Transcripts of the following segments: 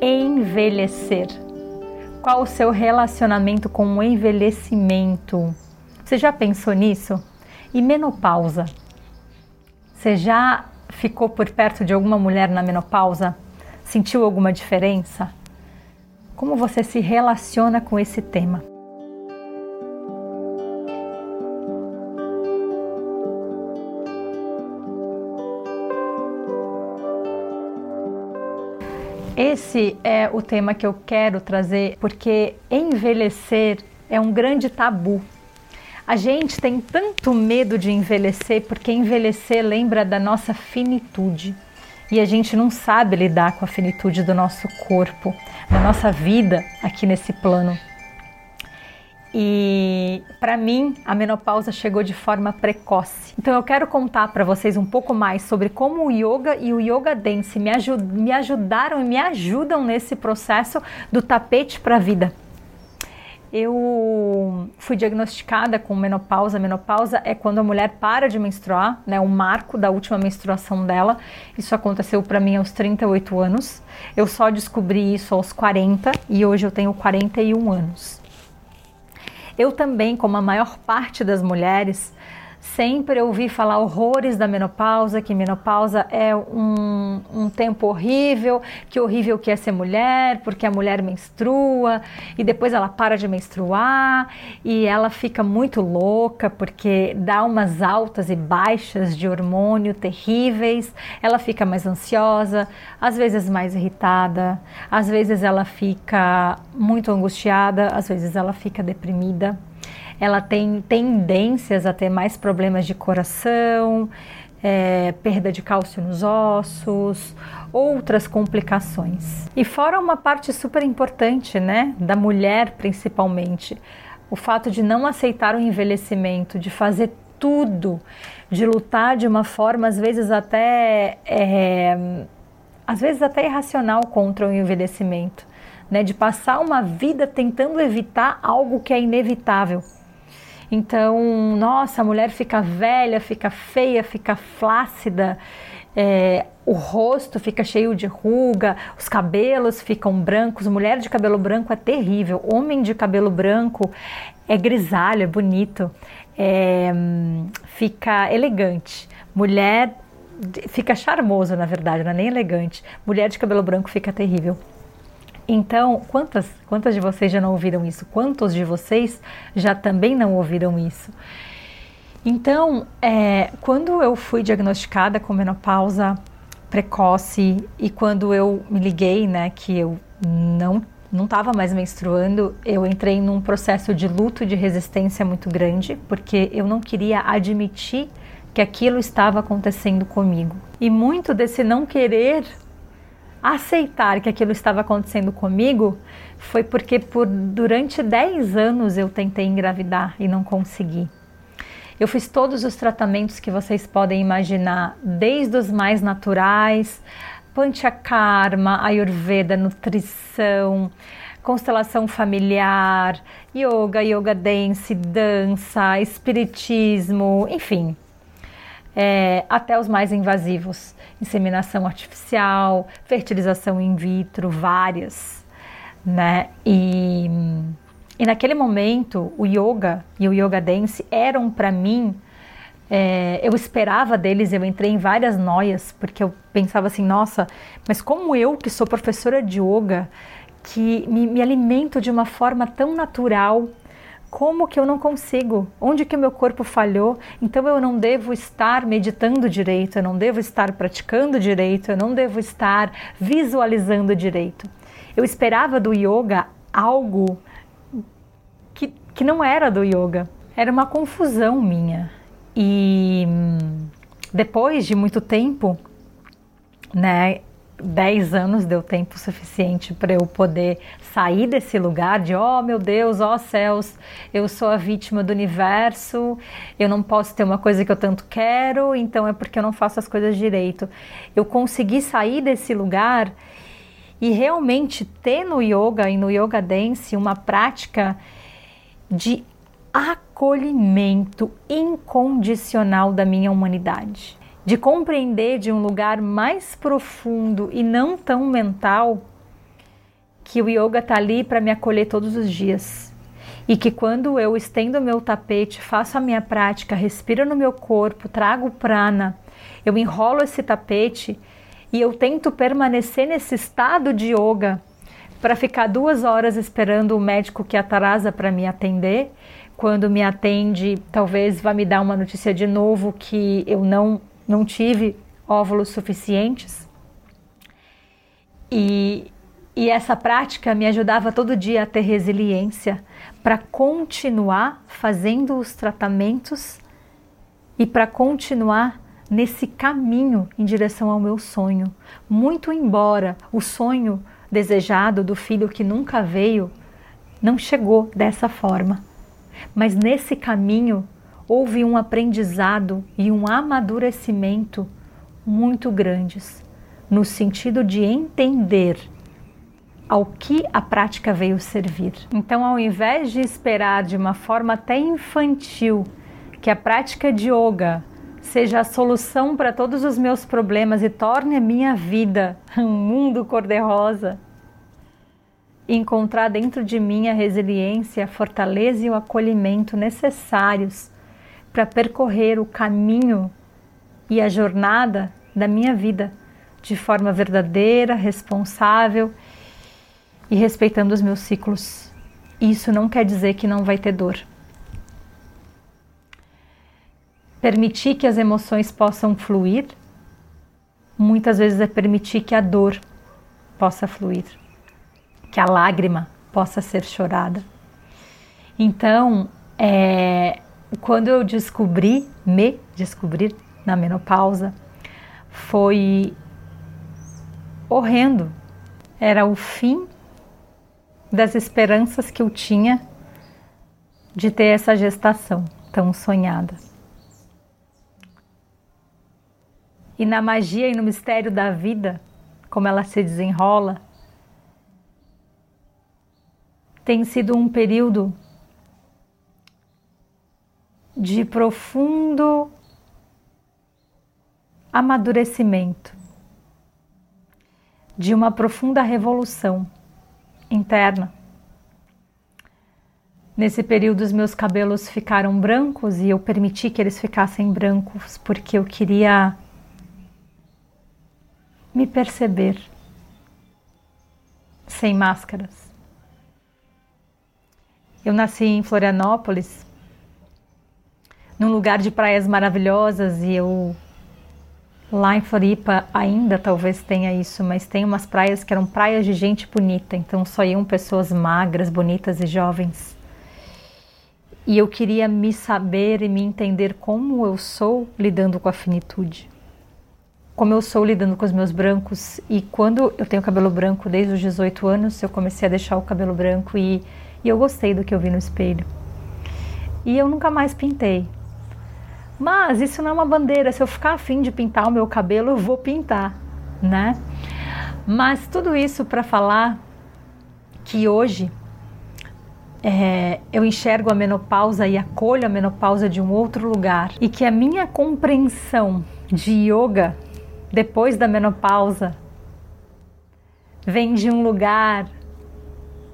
envelhecer? Qual o seu relacionamento com o envelhecimento? Você já pensou nisso? E menopausa? Você já ficou por perto de alguma mulher na menopausa? Sentiu alguma diferença? Como você se relaciona com esse tema? Esse é o tema que eu quero trazer porque envelhecer é um grande tabu. A gente tem tanto medo de envelhecer porque envelhecer lembra da nossa finitude e a gente não sabe lidar com a finitude do nosso corpo, da nossa vida aqui nesse plano. E para mim, a menopausa chegou de forma precoce. Então eu quero contar para vocês um pouco mais sobre como o yoga e o yoga dance me, ajud me ajudaram e me ajudam nesse processo do tapete para a vida. Eu fui diagnosticada com menopausa. Menopausa é quando a mulher para de menstruar, né? O marco da última menstruação dela. Isso aconteceu para mim aos 38 anos. Eu só descobri isso aos 40 e hoje eu tenho 41 anos. Eu também, como a maior parte das mulheres, sempre ouvi falar horrores da menopausa, que menopausa é um, um tempo horrível, que horrível que é ser mulher, porque a mulher menstrua e depois ela para de menstruar e ela fica muito louca porque dá umas altas e baixas de hormônio terríveis, ela fica mais ansiosa, às vezes mais irritada, às vezes ela fica muito angustiada, às vezes ela fica deprimida ela tem tendências a ter mais problemas de coração, é, perda de cálcio nos ossos, outras complicações. E fora uma parte super importante, né, da mulher principalmente, o fato de não aceitar o envelhecimento, de fazer tudo, de lutar de uma forma às vezes até é, às vezes até irracional contra o envelhecimento, né, de passar uma vida tentando evitar algo que é inevitável. Então, nossa, a mulher fica velha, fica feia, fica flácida, é, o rosto fica cheio de ruga, os cabelos ficam brancos. Mulher de cabelo branco é terrível, homem de cabelo branco é grisalho, é bonito, é, fica elegante. Mulher fica charmoso, na verdade, não é nem elegante. Mulher de cabelo branco fica terrível. Então, quantas, quantas de vocês já não ouviram isso? Quantos de vocês já também não ouviram isso? Então, é, quando eu fui diagnosticada com menopausa precoce e quando eu me liguei, né, que eu não não estava mais menstruando, eu entrei num processo de luto de resistência muito grande, porque eu não queria admitir que aquilo estava acontecendo comigo. E muito desse não querer aceitar que aquilo estava acontecendo comigo foi porque por durante 10 anos eu tentei engravidar e não consegui. Eu fiz todos os tratamentos que vocês podem imaginar, desde os mais naturais, panchakarma, ayurveda, nutrição, constelação familiar, yoga, yoga dance, dança, espiritismo, enfim, é, até os mais invasivos, inseminação artificial, fertilização in vitro, várias, né? E, e naquele momento o yoga e o yoga dance eram para mim é, eu esperava deles, eu entrei em várias noias, porque eu pensava assim, nossa, mas como eu, que sou professora de yoga, que me, me alimento de uma forma tão natural, como que eu não consigo? Onde que o meu corpo falhou? Então eu não devo estar meditando direito, eu não devo estar praticando direito, eu não devo estar visualizando direito. Eu esperava do yoga algo que, que não era do yoga. Era uma confusão minha. E depois de muito tempo, né, 10 anos deu tempo suficiente para eu poder sair desse lugar de oh meu Deus, ó oh, céus, eu sou a vítima do universo, eu não posso ter uma coisa que eu tanto quero, então é porque eu não faço as coisas direito. Eu consegui sair desse lugar e realmente ter no yoga e no yoga dance uma prática de acolhimento incondicional da minha humanidade de compreender de um lugar mais profundo e não tão mental que o yoga está ali para me acolher todos os dias. E que quando eu estendo meu tapete, faço a minha prática, respiro no meu corpo, trago prana, eu enrolo esse tapete e eu tento permanecer nesse estado de yoga para ficar duas horas esperando o médico que atrasa para me atender. Quando me atende, talvez vá me dar uma notícia de novo que eu não, não tive óvulos suficientes. E, e essa prática me ajudava todo dia a ter resiliência para continuar fazendo os tratamentos e para continuar nesse caminho em direção ao meu sonho. Muito embora o sonho desejado do filho que nunca veio não chegou dessa forma. Mas nesse caminho houve um aprendizado e um amadurecimento muito grandes, no sentido de entender ao que a prática veio servir. Então, ao invés de esperar de uma forma até infantil que a prática de yoga seja a solução para todos os meus problemas e torne a minha vida um mundo cor-de-rosa, encontrar dentro de mim a resiliência, a fortaleza e o acolhimento necessários para percorrer o caminho e a jornada da minha vida de forma verdadeira, responsável e respeitando os meus ciclos. Isso não quer dizer que não vai ter dor. Permitir que as emoções possam fluir, muitas vezes é permitir que a dor possa fluir que a lágrima possa ser chorada. Então, é, quando eu descobri, me descobrir na menopausa, foi horrendo. Era o fim das esperanças que eu tinha de ter essa gestação tão sonhada. E na magia e no mistério da vida, como ela se desenrola, tem sido um período de profundo amadurecimento, de uma profunda revolução interna. Nesse período, os meus cabelos ficaram brancos e eu permiti que eles ficassem brancos porque eu queria me perceber sem máscaras. Eu nasci em Florianópolis, num lugar de praias maravilhosas e eu lá em Floripa ainda talvez tenha isso, mas tem umas praias que eram praias de gente bonita, então só iam pessoas magras, bonitas e jovens. E eu queria me saber e me entender como eu sou lidando com a finitude. Como eu sou lidando com os meus brancos e quando eu tenho cabelo branco desde os 18 anos, eu comecei a deixar o cabelo branco e e eu gostei do que eu vi no espelho. E eu nunca mais pintei. Mas isso não é uma bandeira. Se eu ficar afim de pintar o meu cabelo, eu vou pintar, né? Mas tudo isso para falar que hoje é, eu enxergo a menopausa e acolho a menopausa de um outro lugar e que a minha compreensão de yoga depois da menopausa vem de um lugar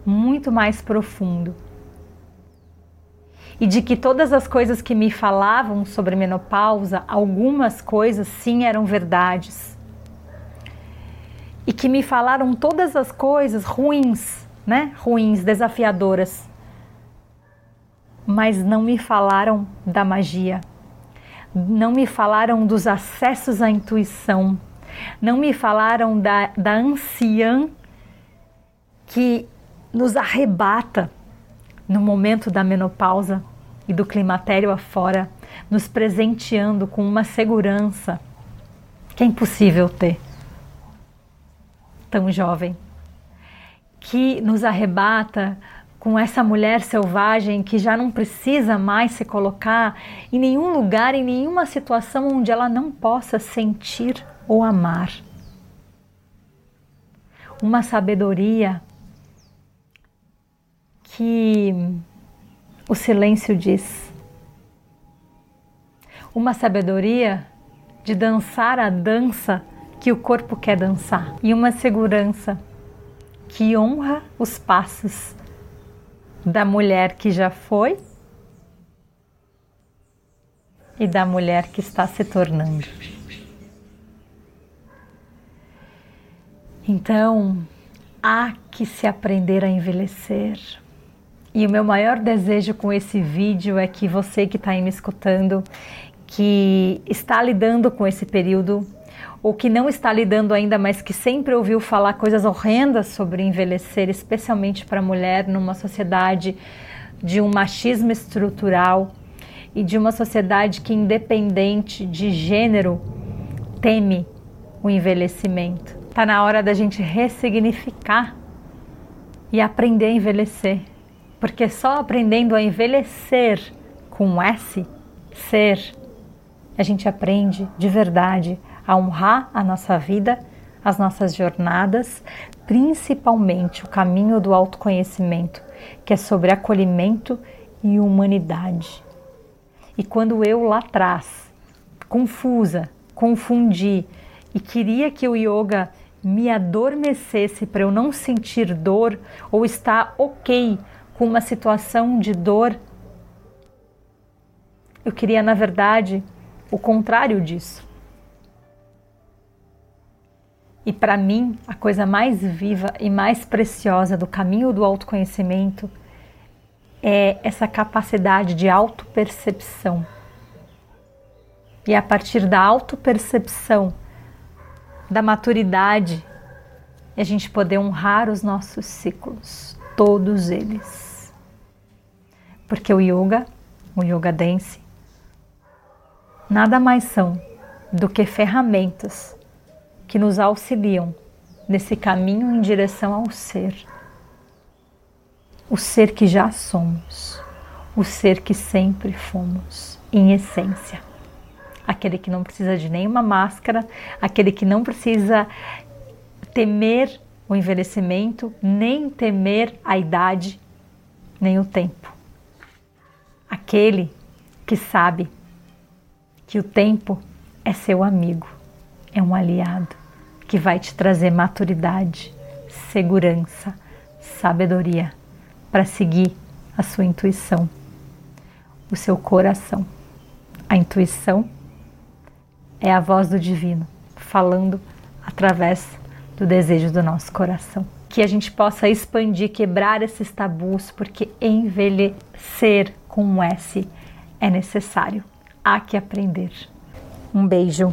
muito mais profundo. E de que todas as coisas que me falavam sobre menopausa, algumas coisas sim eram verdades. E que me falaram todas as coisas ruins, né? Ruins, desafiadoras. Mas não me falaram da magia. Não me falaram dos acessos à intuição. Não me falaram da, da anciã que nos arrebata no momento da menopausa e do climatério afora, nos presenteando com uma segurança que é impossível ter tão jovem, que nos arrebata com essa mulher selvagem que já não precisa mais se colocar em nenhum lugar, em nenhuma situação onde ela não possa sentir ou amar. Uma sabedoria que o silêncio diz. Uma sabedoria de dançar a dança que o corpo quer dançar e uma segurança que honra os passos da mulher que já foi e da mulher que está se tornando. Então, há que se aprender a envelhecer. E o meu maior desejo com esse vídeo é que você que está aí me escutando, que está lidando com esse período, ou que não está lidando ainda, mas que sempre ouviu falar coisas horrendas sobre envelhecer, especialmente para mulher numa sociedade de um machismo estrutural e de uma sociedade que, independente de gênero, teme o envelhecimento. Está na hora da gente ressignificar e aprender a envelhecer. Porque só aprendendo a envelhecer com S, ser, a gente aprende de verdade a honrar a nossa vida, as nossas jornadas, principalmente o caminho do autoconhecimento, que é sobre acolhimento e humanidade. E quando eu lá atrás, confusa, confundi e queria que o yoga me adormecesse para eu não sentir dor ou estar ok com uma situação de dor, eu queria, na verdade, o contrário disso. E para mim, a coisa mais viva e mais preciosa do caminho do autoconhecimento é essa capacidade de autopercepção. E a partir da autopercepção, da maturidade, a gente poder honrar os nossos ciclos, todos eles. Porque o yoga, o yoga dance, nada mais são do que ferramentas que nos auxiliam nesse caminho em direção ao ser. O ser que já somos, o ser que sempre fomos, em essência. Aquele que não precisa de nenhuma máscara, aquele que não precisa temer o envelhecimento, nem temer a idade, nem o tempo. Aquele que sabe que o tempo é seu amigo é um aliado que vai te trazer maturidade, segurança, sabedoria para seguir a sua intuição, o seu coração. A intuição é a voz do divino falando através do desejo do nosso coração. Que a gente possa expandir, quebrar esses tabus, porque envelhecer com um S é necessário. Há que aprender. Um beijo.